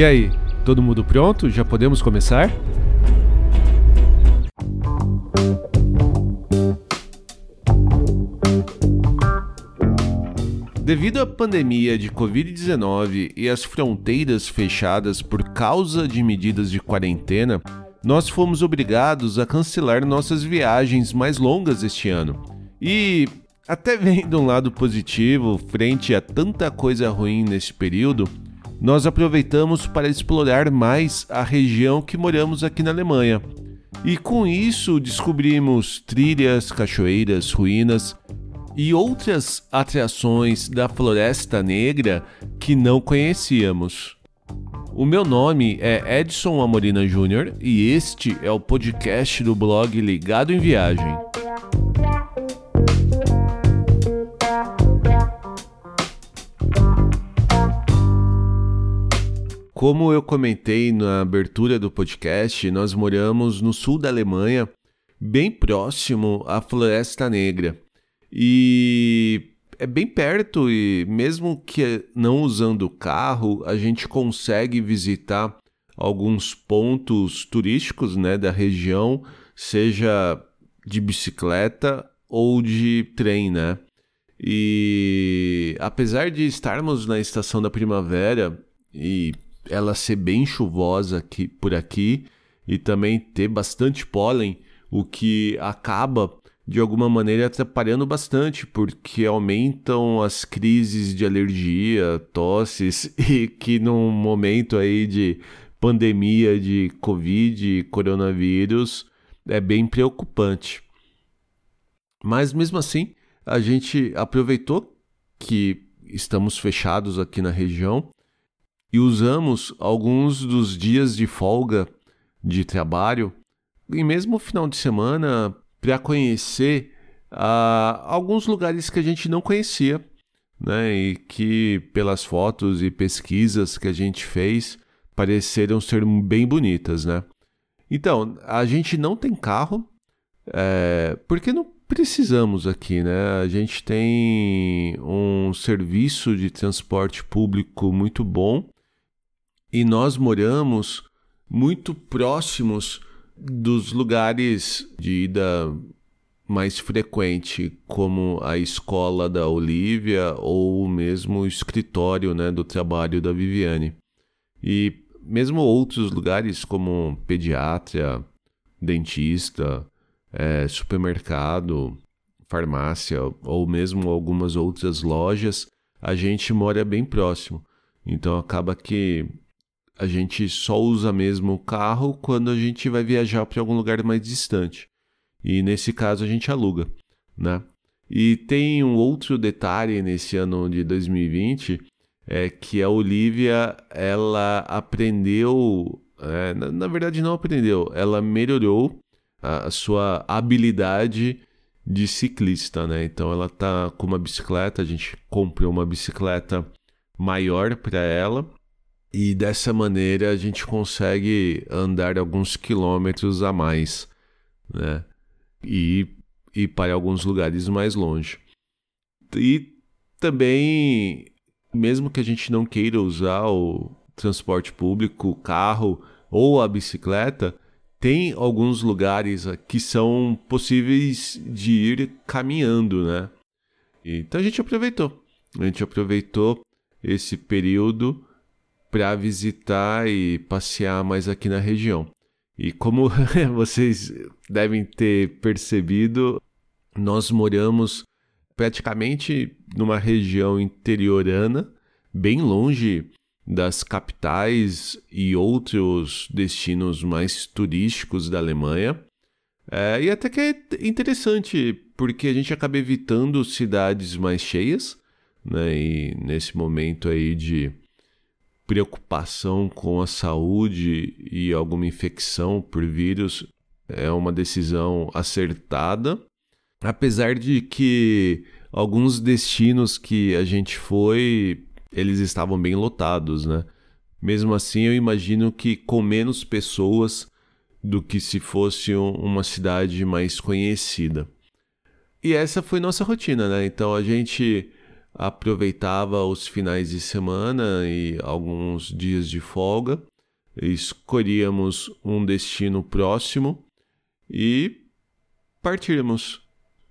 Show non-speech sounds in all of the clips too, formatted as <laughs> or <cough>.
E aí, todo mundo pronto? Já podemos começar? Devido à pandemia de Covid-19 e às fronteiras fechadas por causa de medidas de quarentena, nós fomos obrigados a cancelar nossas viagens mais longas este ano. E, até vendo um lado positivo frente a tanta coisa ruim nesse período, nós aproveitamos para explorar mais a região que moramos aqui na Alemanha. E com isso descobrimos trilhas, cachoeiras, ruínas e outras atrações da Floresta Negra que não conhecíamos. O meu nome é Edson Amorina Júnior e este é o podcast do blog Ligado em Viagem. Como eu comentei na abertura do podcast, nós moramos no sul da Alemanha, bem próximo à Floresta Negra. E é bem perto e mesmo que não usando carro, a gente consegue visitar alguns pontos turísticos, né, da região, seja de bicicleta ou de trem, né? E apesar de estarmos na estação da primavera e ela ser bem chuvosa aqui, por aqui e também ter bastante pólen, o que acaba de alguma maneira atrapalhando bastante, porque aumentam as crises de alergia, tosses, <laughs> e que num momento aí de pandemia de Covid coronavírus é bem preocupante. Mas mesmo assim, a gente aproveitou que estamos fechados aqui na região e usamos alguns dos dias de folga de trabalho e mesmo final de semana para conhecer uh, alguns lugares que a gente não conhecia, né? E que pelas fotos e pesquisas que a gente fez pareceram ser bem bonitas, né? Então, a gente não tem carro, é, porque não precisamos aqui, né? A gente tem um serviço de transporte público muito bom e nós moramos muito próximos dos lugares de ida mais frequente, como a escola da Olivia ou mesmo o escritório né, do trabalho da Viviane. E mesmo outros lugares como pediatra, dentista, é, supermercado, farmácia ou mesmo algumas outras lojas, a gente mora bem próximo. Então acaba que a gente só usa mesmo o carro quando a gente vai viajar para algum lugar mais distante. E nesse caso a gente aluga, né? E tem um outro detalhe nesse ano de 2020 é que a Olivia ela aprendeu, é, na, na, verdade não aprendeu, ela melhorou a, a, sua habilidade de ciclista, né? Então ela tá com uma bicicleta, a gente comprou uma bicicleta maior para ela e dessa maneira a gente consegue andar alguns quilômetros a mais, né? E ir para alguns lugares mais longe. E também, mesmo que a gente não queira usar o transporte público, o carro ou a bicicleta, tem alguns lugares que são possíveis de ir caminhando, né? Então a gente aproveitou. A gente aproveitou esse período para visitar e passear mais aqui na região. E como <laughs> vocês devem ter percebido, nós moramos praticamente numa região interiorana, bem longe das capitais e outros destinos mais turísticos da Alemanha. É, e até que é interessante, porque a gente acaba evitando cidades mais cheias, né? E nesse momento aí de preocupação com a saúde e alguma infecção por vírus é uma decisão acertada, apesar de que alguns destinos que a gente foi, eles estavam bem lotados, né? Mesmo assim, eu imagino que com menos pessoas do que se fosse uma cidade mais conhecida. E essa foi nossa rotina, né? Então a gente aproveitava os finais de semana e alguns dias de folga, escolhíamos um destino próximo e partíamos.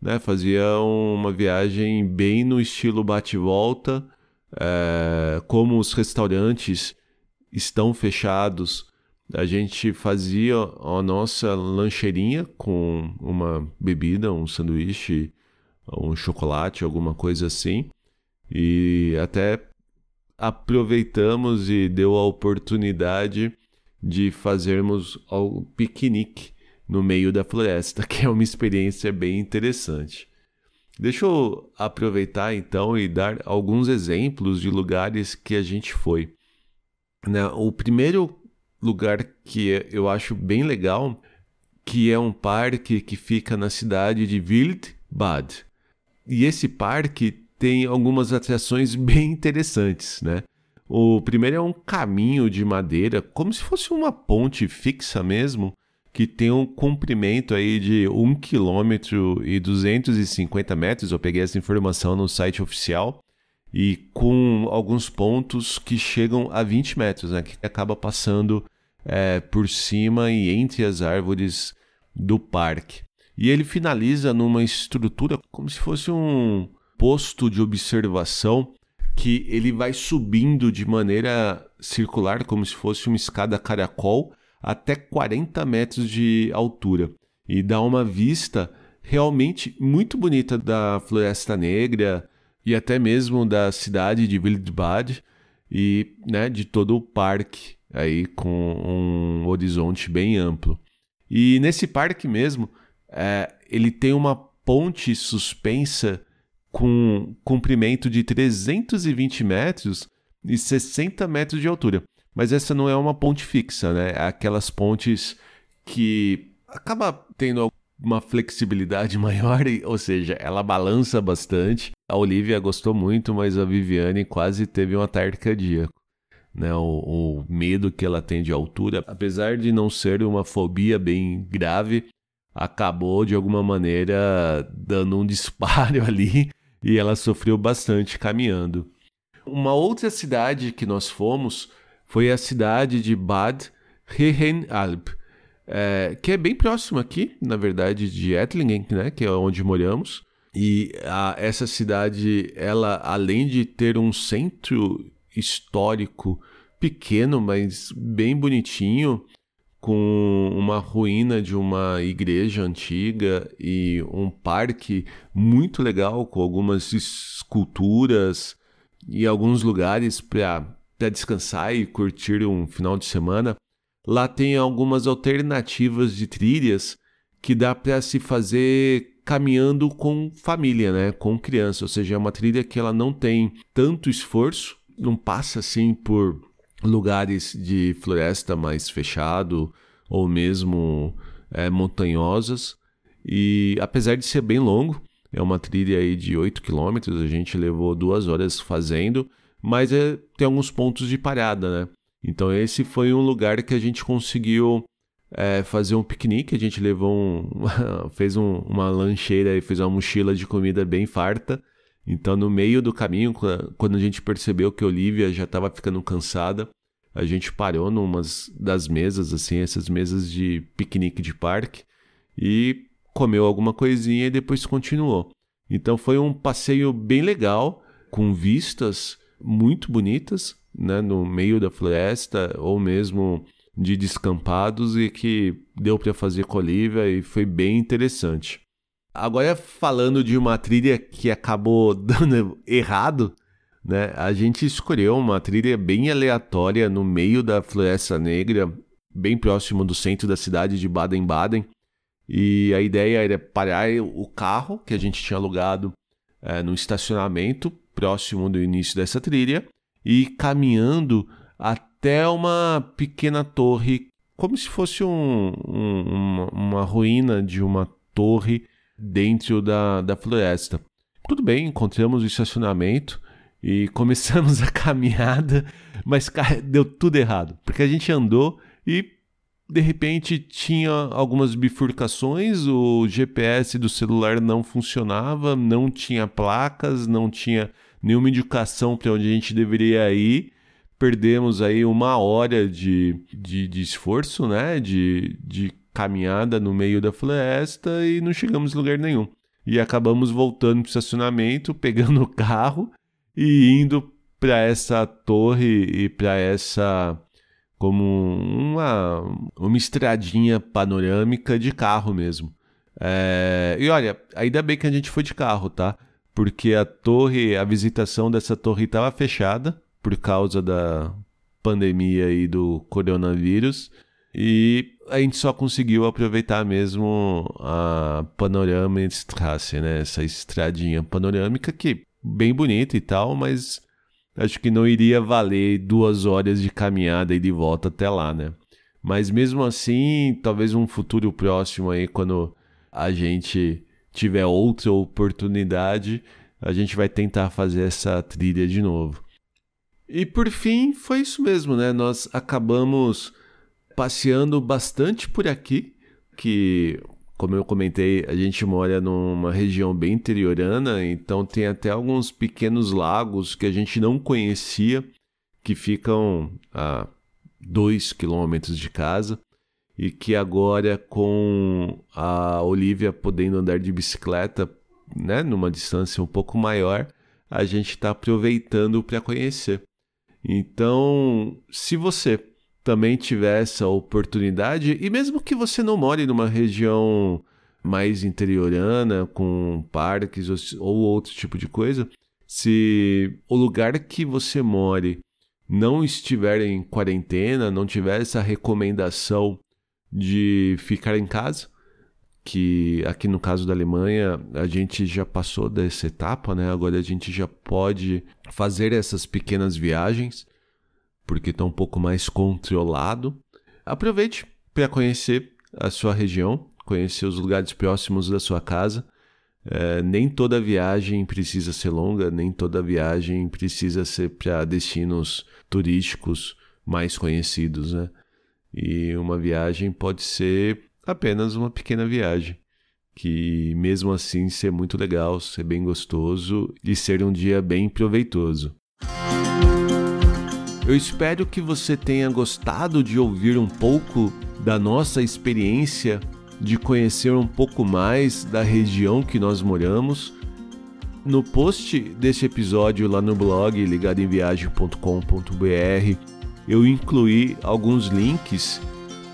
Né? Fazia uma viagem bem no estilo bate-volta, é, como os restaurantes estão fechados, a gente fazia a nossa lancheirinha com uma bebida, um sanduíche, um chocolate, alguma coisa assim. E até aproveitamos e deu a oportunidade de fazermos o piquenique no meio da floresta, <laughs> que é uma experiência bem interessante. Deixa eu aproveitar então e dar alguns exemplos de lugares que a gente foi. Né? O primeiro lugar que eu acho bem legal, que é um parque que fica na cidade de Wildbad. E esse parque tem algumas atrações bem interessantes, né? O primeiro é um caminho de madeira, como se fosse uma ponte fixa mesmo, que tem um comprimento aí de 1 km e 250 metros. Eu peguei essa informação no site oficial e com alguns pontos que chegam a 20 metros, né? Que acaba passando é, por cima e entre as árvores do parque. E ele finaliza numa estrutura como se fosse um posto de observação que ele vai subindo de maneira circular, como se fosse uma escada caracol, até 40 metros de altura. E dá uma vista realmente muito bonita da Floresta Negra e até mesmo da cidade de Wildbad e né, de todo o parque aí com um horizonte bem amplo. E nesse parque mesmo, é, ele tem uma ponte suspensa com comprimento de 320 metros e 60 metros de altura. Mas essa não é uma ponte fixa, né? É aquelas pontes que acaba tendo uma flexibilidade <laughs> maior, ou seja, ela balança bastante. A Olivia gostou muito, mas a Viviane quase teve um ataque cardíaco né, o, o, medo que ela tem de altura, apesar de não ser uma fobia bem grave, acabou de alguma maneira dando um <laughs> disparo ali e ela sofreu bastante caminhando. Uma outra cidade que nós fomos foi a cidade de Bad Herrenalb, é, que é bem próximo aqui, na verdade, de Ettlingen, né, que é onde moramos. E a, essa cidade, ela além de ter um centro histórico pequeno, mas bem bonitinho, com uma ruína de uma igreja antiga e um parque muito legal com algumas esculturas e alguns lugares para descansar e curtir um final de semana. Lá tem algumas alternativas de trilhas que dá para se fazer caminhando com família, né, com criança, ou seja, é uma trilha que ela não tem tanto esforço não passa assim por lugares de floresta mais fechado ou mesmo é, montanhosas. E apesar de ser bem longo, é uma trilha aí de 8 quilômetros, a gente levou duas horas fazendo, mas é, tem alguns pontos de parada, né? Então esse foi um lugar que a gente conseguiu é, fazer um piquenique, a gente levou um, <laughs> fez um, uma lancheira e fez uma mochila de comida bem farta então, no meio do caminho, quando a gente percebeu que a Olivia já estava ficando cansada, a gente parou numa das mesas, assim, essas mesas de piquenique de parque, e comeu alguma coisinha e depois continuou. Então, foi um passeio bem legal, com vistas muito bonitas, né, no meio da floresta, ou mesmo de descampados, e que deu para fazer com a Olivia e foi bem interessante. Agora, falando de uma trilha que acabou <laughs> dando errado, né? A gente escolheu uma trilha bem aleatória no meio da Floresta Negra, bem próximo do centro da cidade de Baden-Baden. E a ideia era parar o carro que a gente tinha alugado é, no estacionamento próximo do início dessa trilha e caminhando até uma pequena torre, como se fosse um, um, uma, uma ruína de uma torre dentro da, da floresta. Tudo bem, encontramos o estacionamento e <laughs> começamos a caminhada, mas deu tudo errado, porque a gente andou e de repente tinha algumas bifurcações, o GPS do celular não funcionava, não tinha placas, não tinha nenhuma indicação para onde a gente deveria ir. Perdemos aí uma hora de, de, de esforço, né? De, de caminhada no meio da floresta e não chegamos em lugar nenhum. E acabamos voltando para o estacionamento, <laughs> pegando o carro e indo para essa torre e para essa como uma, uma estradinha panorâmica de carro mesmo. É, e olha, ainda bem que a gente foi de carro, tá? Porque a torre, a visitação dessa torre estava fechada por causa da pandemia e do coronavírus. E a gente só conseguiu aproveitar mesmo a Panorama-Straße, né? Essa estradinha panorâmica que bem bonita e tal, mas acho que não iria valer duas horas de caminhada e de volta até lá, né? Mas mesmo assim, talvez um futuro próximo aí, quando a gente tiver outra oportunidade, a gente vai tentar fazer essa trilha de novo. E por fim, foi isso mesmo, né? Nós acabamos passeando bastante por aqui, que como eu comentei, a gente mora numa região bem interiorana, então tem até alguns pequenos lagos que a gente não conhecia, que ficam a dois quilômetros de casa e que agora com a Olivia podendo andar de bicicleta, né, numa distância um pouco maior, a gente está aproveitando para conhecer. Então, se você também tiver essa oportunidade, e mesmo que você não more numa região mais interiorana, com parques ou outro tipo de coisa, se o lugar que você more não estiver em quarentena, não tiver essa recomendação de ficar em casa, que aqui no caso da Alemanha a gente já passou dessa etapa, né? Agora a gente já pode fazer essas pequenas viagens porque está um pouco mais controlado. Aproveite para conhecer a sua região, conhecer os lugares próximos da sua casa. É, nem toda viagem precisa ser longa, nem toda viagem precisa ser para destinos turísticos mais conhecidos, né? E uma viagem pode ser apenas uma pequena viagem, que mesmo assim ser muito legal, ser bem gostoso e ser um dia bem proveitoso. Eu espero que você tenha gostado de ouvir um pouco da nossa experiência, de conhecer um pouco mais da região que nós moramos. No post desse episódio lá no blog ligadoemviagem.com.br eu incluí alguns links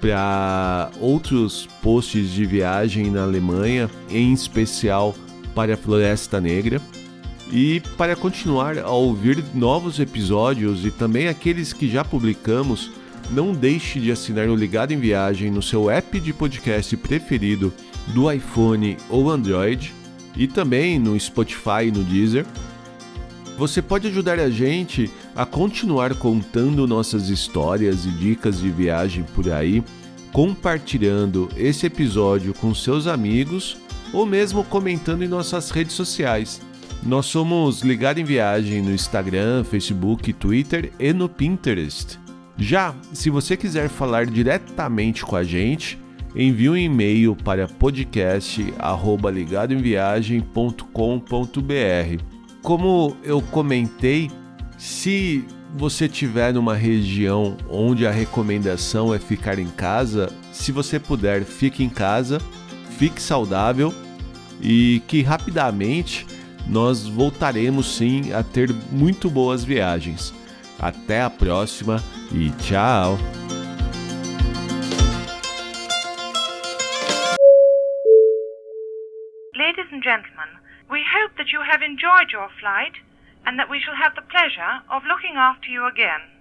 para outros posts de viagem na Alemanha, em especial para a Floresta Negra. E para continuar a ouvir novos episódios e também aqueles que já publicamos, não deixe de assinar o Ligado em Viagem no seu app de podcast preferido do iPhone ou Android e também no Spotify e no Deezer. Você pode ajudar a gente a continuar contando nossas histórias e dicas de viagem por aí, compartilhando esse episódio com seus amigos ou mesmo comentando em nossas redes sociais. Nós somos Ligado em Viagem no Instagram, Facebook, Twitter e no Pinterest. Já, se você quiser falar diretamente com a gente, envie um e-mail para podcast@ligadoemviagem.com.br. Como eu comentei, se você tiver numa região onde a recomendação é ficar em casa, se você puder, fique em casa, fique saudável e que rapidamente nós voltaremos sim a ter muito boas viagens. Até a próxima e tchau! Ladies and gentlemen, we hope that you have enjoyed your flight and that we shall have the pleasure of looking after you again.